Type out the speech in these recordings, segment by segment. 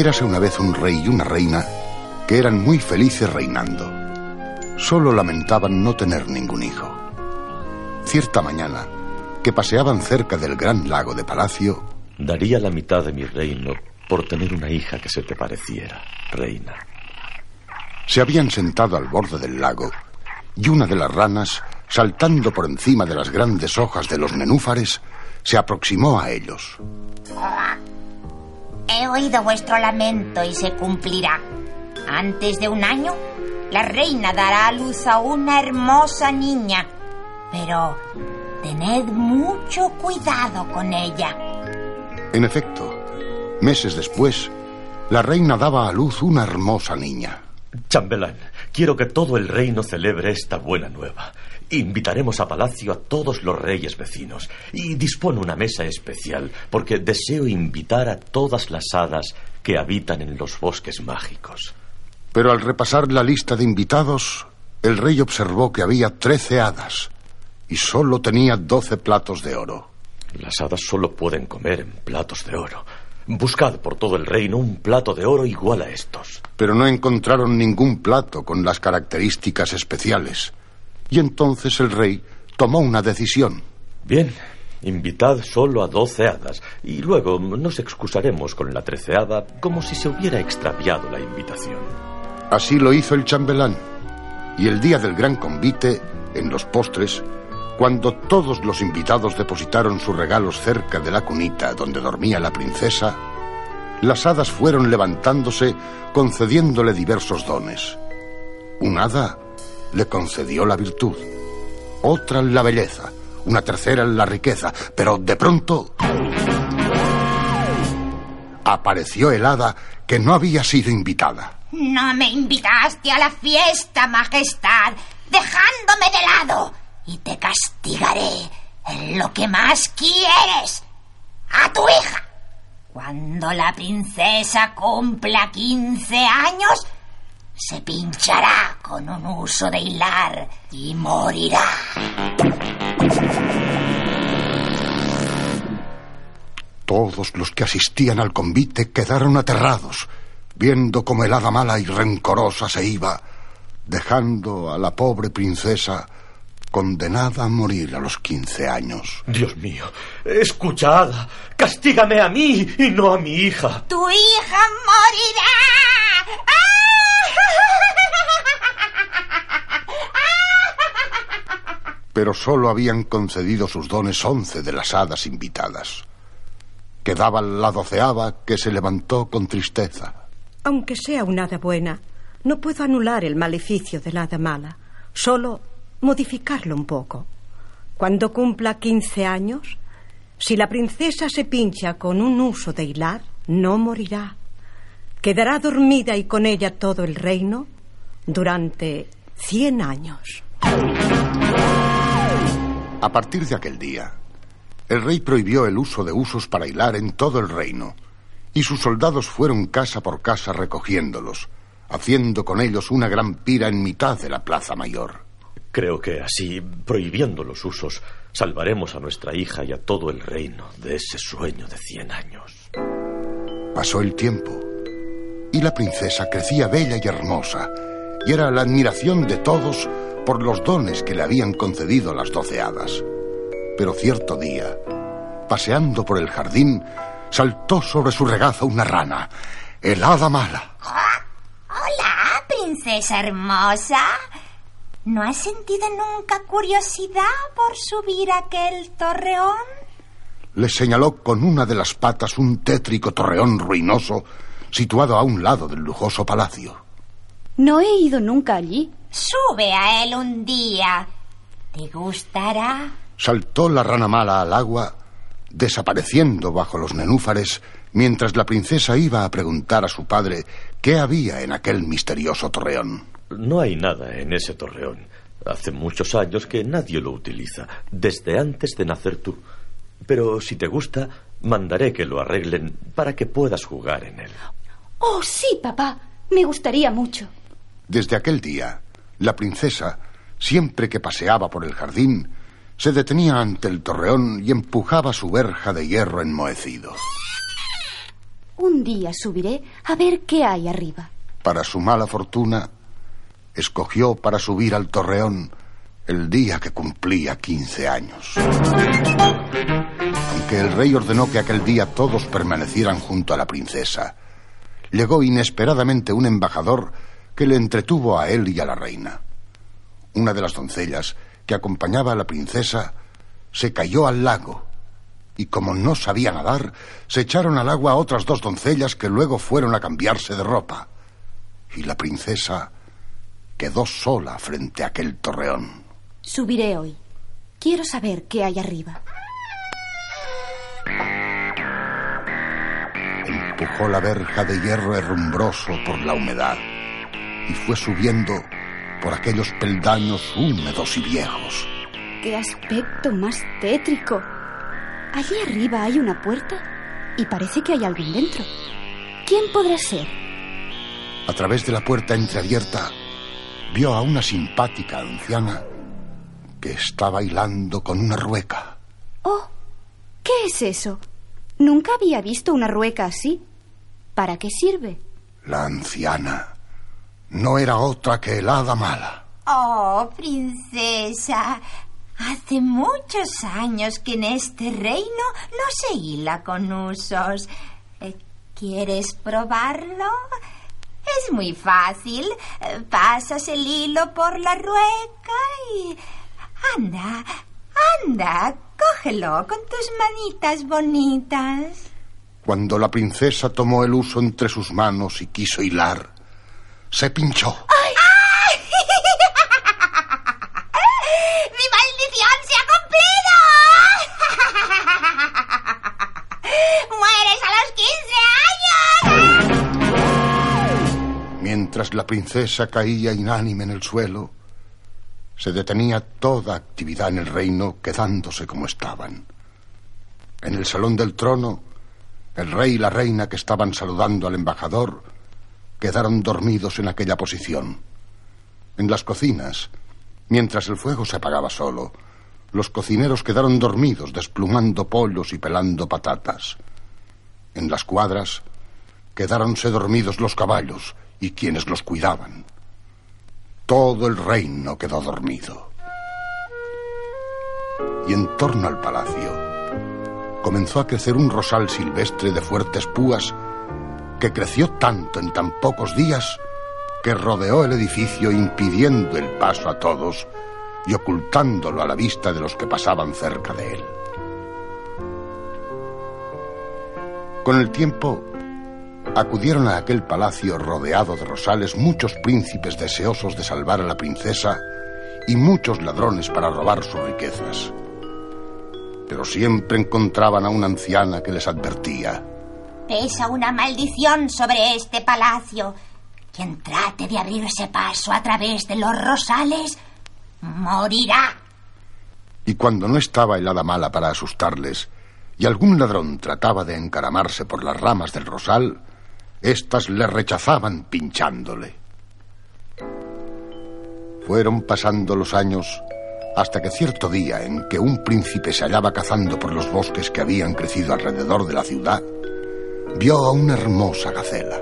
Érase una vez un rey y una reina que eran muy felices reinando. Solo lamentaban no tener ningún hijo. Cierta mañana, que paseaban cerca del gran lago de palacio, Daría la mitad de mi reino por tener una hija que se te pareciera, reina. se habían sentado al borde del lago y una de las ranas, saltando por encima de las grandes hojas de los nenúfares, se aproximó a ellos. He oído vuestro lamento y se cumplirá. Antes de un año, la reina dará a luz a una hermosa niña. Pero tened mucho cuidado con ella. En efecto, meses después, la reina daba a luz una hermosa niña. Chambelán, quiero que todo el reino celebre esta buena nueva. Invitaremos a palacio a todos los reyes vecinos y dispone una mesa especial porque deseo invitar a todas las hadas que habitan en los bosques mágicos. Pero al repasar la lista de invitados, el rey observó que había trece hadas y solo tenía doce platos de oro. Las hadas solo pueden comer en platos de oro. Buscad por todo el reino un plato de oro igual a estos. Pero no encontraron ningún plato con las características especiales. Y entonces el rey tomó una decisión. Bien, invitad solo a doce hadas y luego nos excusaremos con la treceada como si se hubiera extraviado la invitación. Así lo hizo el chambelán. Y el día del gran convite, en los postres, cuando todos los invitados depositaron sus regalos cerca de la cunita donde dormía la princesa, las hadas fueron levantándose concediéndole diversos dones. Un hada le concedió la virtud, otra la belleza, una tercera la riqueza, pero de pronto apareció el hada que no había sido invitada. No me invitaste a la fiesta, Majestad, dejándome de lado. Y te castigaré en lo que más quieres. A tu hija. Cuando la princesa cumpla 15 años, se pinchará con un uso de hilar y morirá. Todos los que asistían al convite quedaron aterrados, viendo cómo el hada mala y rencorosa se iba, dejando a la pobre princesa condenada a morir a los 15 años. Dios mío, escuchad, castígame a mí y no a mi hija. Tu hija morirá. Pero solo habían concedido sus dones once de las hadas invitadas. Quedaba la doceava que se levantó con tristeza. Aunque sea una hada buena, no puedo anular el maleficio de la hada mala, solo modificarlo un poco. Cuando cumpla 15 años, si la princesa se pincha con un uso de hilar, no morirá. Quedará dormida y con ella todo el reino durante 100 años. A partir de aquel día, el rey prohibió el uso de usos para hilar en todo el reino, y sus soldados fueron casa por casa recogiéndolos, haciendo con ellos una gran pira en mitad de la plaza mayor. Creo que así, prohibiendo los usos, salvaremos a nuestra hija y a todo el reino de ese sueño de cien años. Pasó el tiempo, y la princesa crecía bella y hermosa, y era la admiración de todos por los dones que le habían concedido las doce hadas. Pero cierto día, paseando por el jardín, saltó sobre su regazo una rana, el hada mala. Hola, princesa hermosa. ¿No has sentido nunca curiosidad por subir aquel torreón? Le señaló con una de las patas un tétrico torreón ruinoso situado a un lado del lujoso palacio. No he ido nunca allí. Sube a él un día. ¿Te gustará? Saltó la rana mala al agua, desapareciendo bajo los nenúfares, mientras la princesa iba a preguntar a su padre qué había en aquel misterioso torreón. No hay nada en ese torreón. Hace muchos años que nadie lo utiliza, desde antes de nacer tú. Pero si te gusta, mandaré que lo arreglen para que puedas jugar en él. Oh, sí, papá. Me gustaría mucho. Desde aquel día, la princesa, siempre que paseaba por el jardín, se detenía ante el torreón y empujaba su verja de hierro enmohecido. Un día subiré a ver qué hay arriba. Para su mala fortuna, escogió para subir al torreón el día que cumplía 15 años. Aunque el rey ordenó que aquel día todos permanecieran junto a la princesa, llegó inesperadamente un embajador que le entretuvo a él y a la reina. Una de las doncellas que acompañaba a la princesa se cayó al lago y como no sabía nadar, se echaron al agua a otras dos doncellas que luego fueron a cambiarse de ropa. Y la princesa quedó sola frente a aquel torreón. Subiré hoy. Quiero saber qué hay arriba. Empujó la verja de hierro herrumbroso por la humedad y fue subiendo por aquellos peldaños húmedos y viejos. ¡Qué aspecto más tétrico! Allí arriba hay una puerta y parece que hay alguien dentro. ¿Quién podrá ser? A través de la puerta entreabierta vio a una simpática anciana que está bailando con una rueca. Oh, ¿qué es eso? Nunca había visto una rueca así. ¿Para qué sirve? La anciana no era otra que el hada mala. Oh, princesa, hace muchos años que en este reino no se hila con usos. Eh, ¿Quieres probarlo? Es muy fácil. Eh, Pasas el hilo por la rueca y... Anda, anda, cógelo con tus manitas bonitas. Cuando la princesa tomó el uso entre sus manos y quiso hilar, se pinchó. ¡Mi maldición se ha cumplido! ¡Mueres a los 15 años! Mientras la princesa caía inánime en el suelo, se detenía toda actividad en el reino quedándose como estaban. En el salón del trono, el rey y la reina que estaban saludando al embajador quedaron dormidos en aquella posición. En las cocinas, mientras el fuego se apagaba solo, los cocineros quedaron dormidos desplumando pollos y pelando patatas. En las cuadras quedáronse dormidos los caballos y quienes los cuidaban. Todo el reino quedó dormido. Y en torno al palacio comenzó a crecer un rosal silvestre de fuertes púas que creció tanto en tan pocos días que rodeó el edificio impidiendo el paso a todos y ocultándolo a la vista de los que pasaban cerca de él. Con el tiempo, acudieron a aquel palacio rodeado de rosales muchos príncipes deseosos de salvar a la princesa y muchos ladrones para robar sus riquezas. Pero siempre encontraban a una anciana que les advertía. Pesa una maldición sobre este palacio. Quien trate de abrirse paso a través de los rosales morirá. Y cuando no estaba el hada mala para asustarles, y algún ladrón trataba de encaramarse por las ramas del rosal, éstas le rechazaban pinchándole. Fueron pasando los años hasta que cierto día en que un príncipe se hallaba cazando por los bosques que habían crecido alrededor de la ciudad, vio a una hermosa gacela.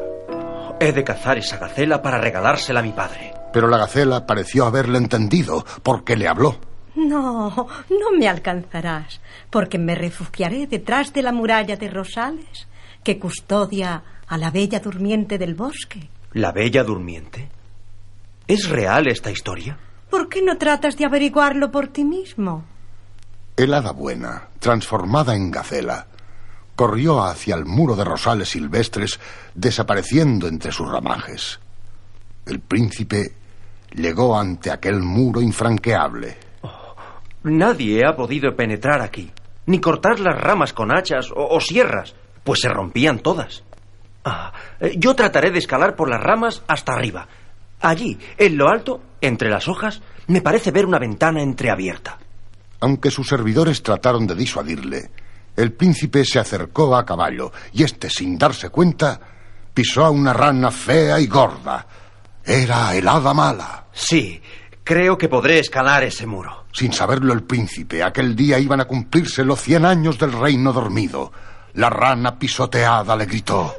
He de cazar esa gacela para regalársela a mi padre. Pero la gacela pareció haberle entendido porque le habló. No, no me alcanzarás, porque me refugiaré detrás de la muralla de rosales que custodia a la bella durmiente del bosque. ¿La bella durmiente? ¿Es real esta historia? ¿Por qué no tratas de averiguarlo por ti mismo? El hada buena, transformada en gacela, corrió hacia el muro de rosales silvestres, desapareciendo entre sus ramajes. El príncipe llegó ante aquel muro infranqueable. Nadie ha podido penetrar aquí, ni cortar las ramas con hachas o, o sierras, pues se rompían todas. Ah, eh, yo trataré de escalar por las ramas hasta arriba. Allí, en lo alto, entre las hojas, me parece ver una ventana entreabierta. Aunque sus servidores trataron de disuadirle, el príncipe se acercó a caballo y éste, sin darse cuenta, pisó a una rana fea y gorda. Era el hada mala. Sí, creo que podré escalar ese muro. Sin saberlo el príncipe, aquel día iban a cumplirse los cien años del reino dormido. La rana pisoteada le gritó.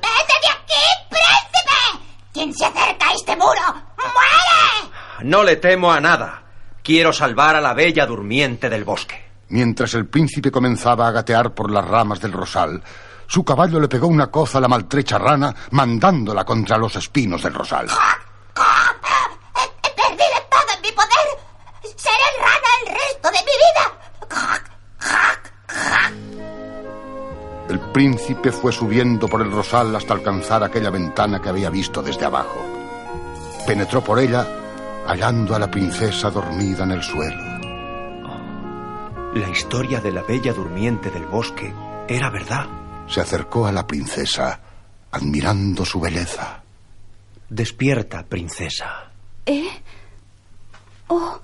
Quien se acerca a este muro, muere. No le temo a nada. Quiero salvar a la bella durmiente del bosque. Mientras el príncipe comenzaba a gatear por las ramas del rosal, su caballo le pegó una coza a la maltrecha rana, mandándola contra los espinos del rosal. He perdido todo en mi poder. Seré rana el resto de mi vida. El príncipe fue subiendo por el rosal hasta alcanzar aquella ventana que había visto desde abajo. Penetró por ella, hallando a la princesa dormida en el suelo. La historia de la bella durmiente del bosque era verdad. Se acercó a la princesa, admirando su belleza. Despierta, princesa. ¿Eh? Oh,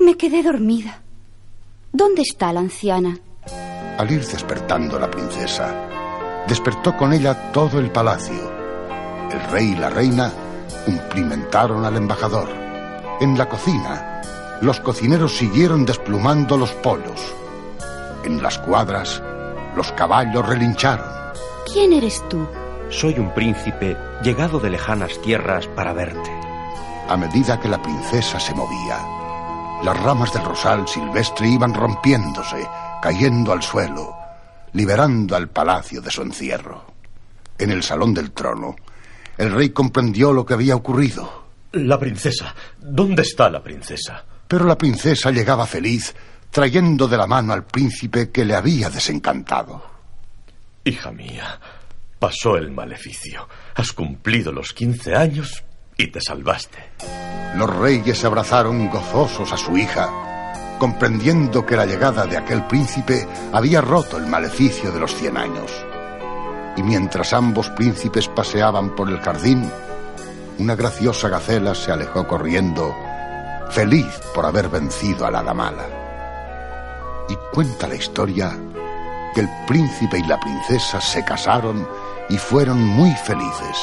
me quedé dormida. ¿Dónde está la anciana? Al ir despertando la princesa, despertó con ella todo el palacio. El rey y la reina cumplimentaron al embajador. En la cocina, los cocineros siguieron desplumando los polos. En las cuadras, los caballos relincharon. ¿Quién eres tú? Soy un príncipe llegado de lejanas tierras para verte. A medida que la princesa se movía, las ramas del rosal silvestre iban rompiéndose, cayendo al suelo, liberando al palacio de su encierro. En el salón del trono, el rey comprendió lo que había ocurrido. La princesa. ¿Dónde está la princesa? Pero la princesa llegaba feliz, trayendo de la mano al príncipe que le había desencantado. Hija mía, pasó el maleficio. Has cumplido los quince años y te salvaste. Los reyes se abrazaron gozosos a su hija, comprendiendo que la llegada de aquel príncipe había roto el maleficio de los cien años. Y mientras ambos príncipes paseaban por el jardín, una graciosa gacela se alejó corriendo, feliz por haber vencido a la damala. Y cuenta la historia que el príncipe y la princesa se casaron y fueron muy felices.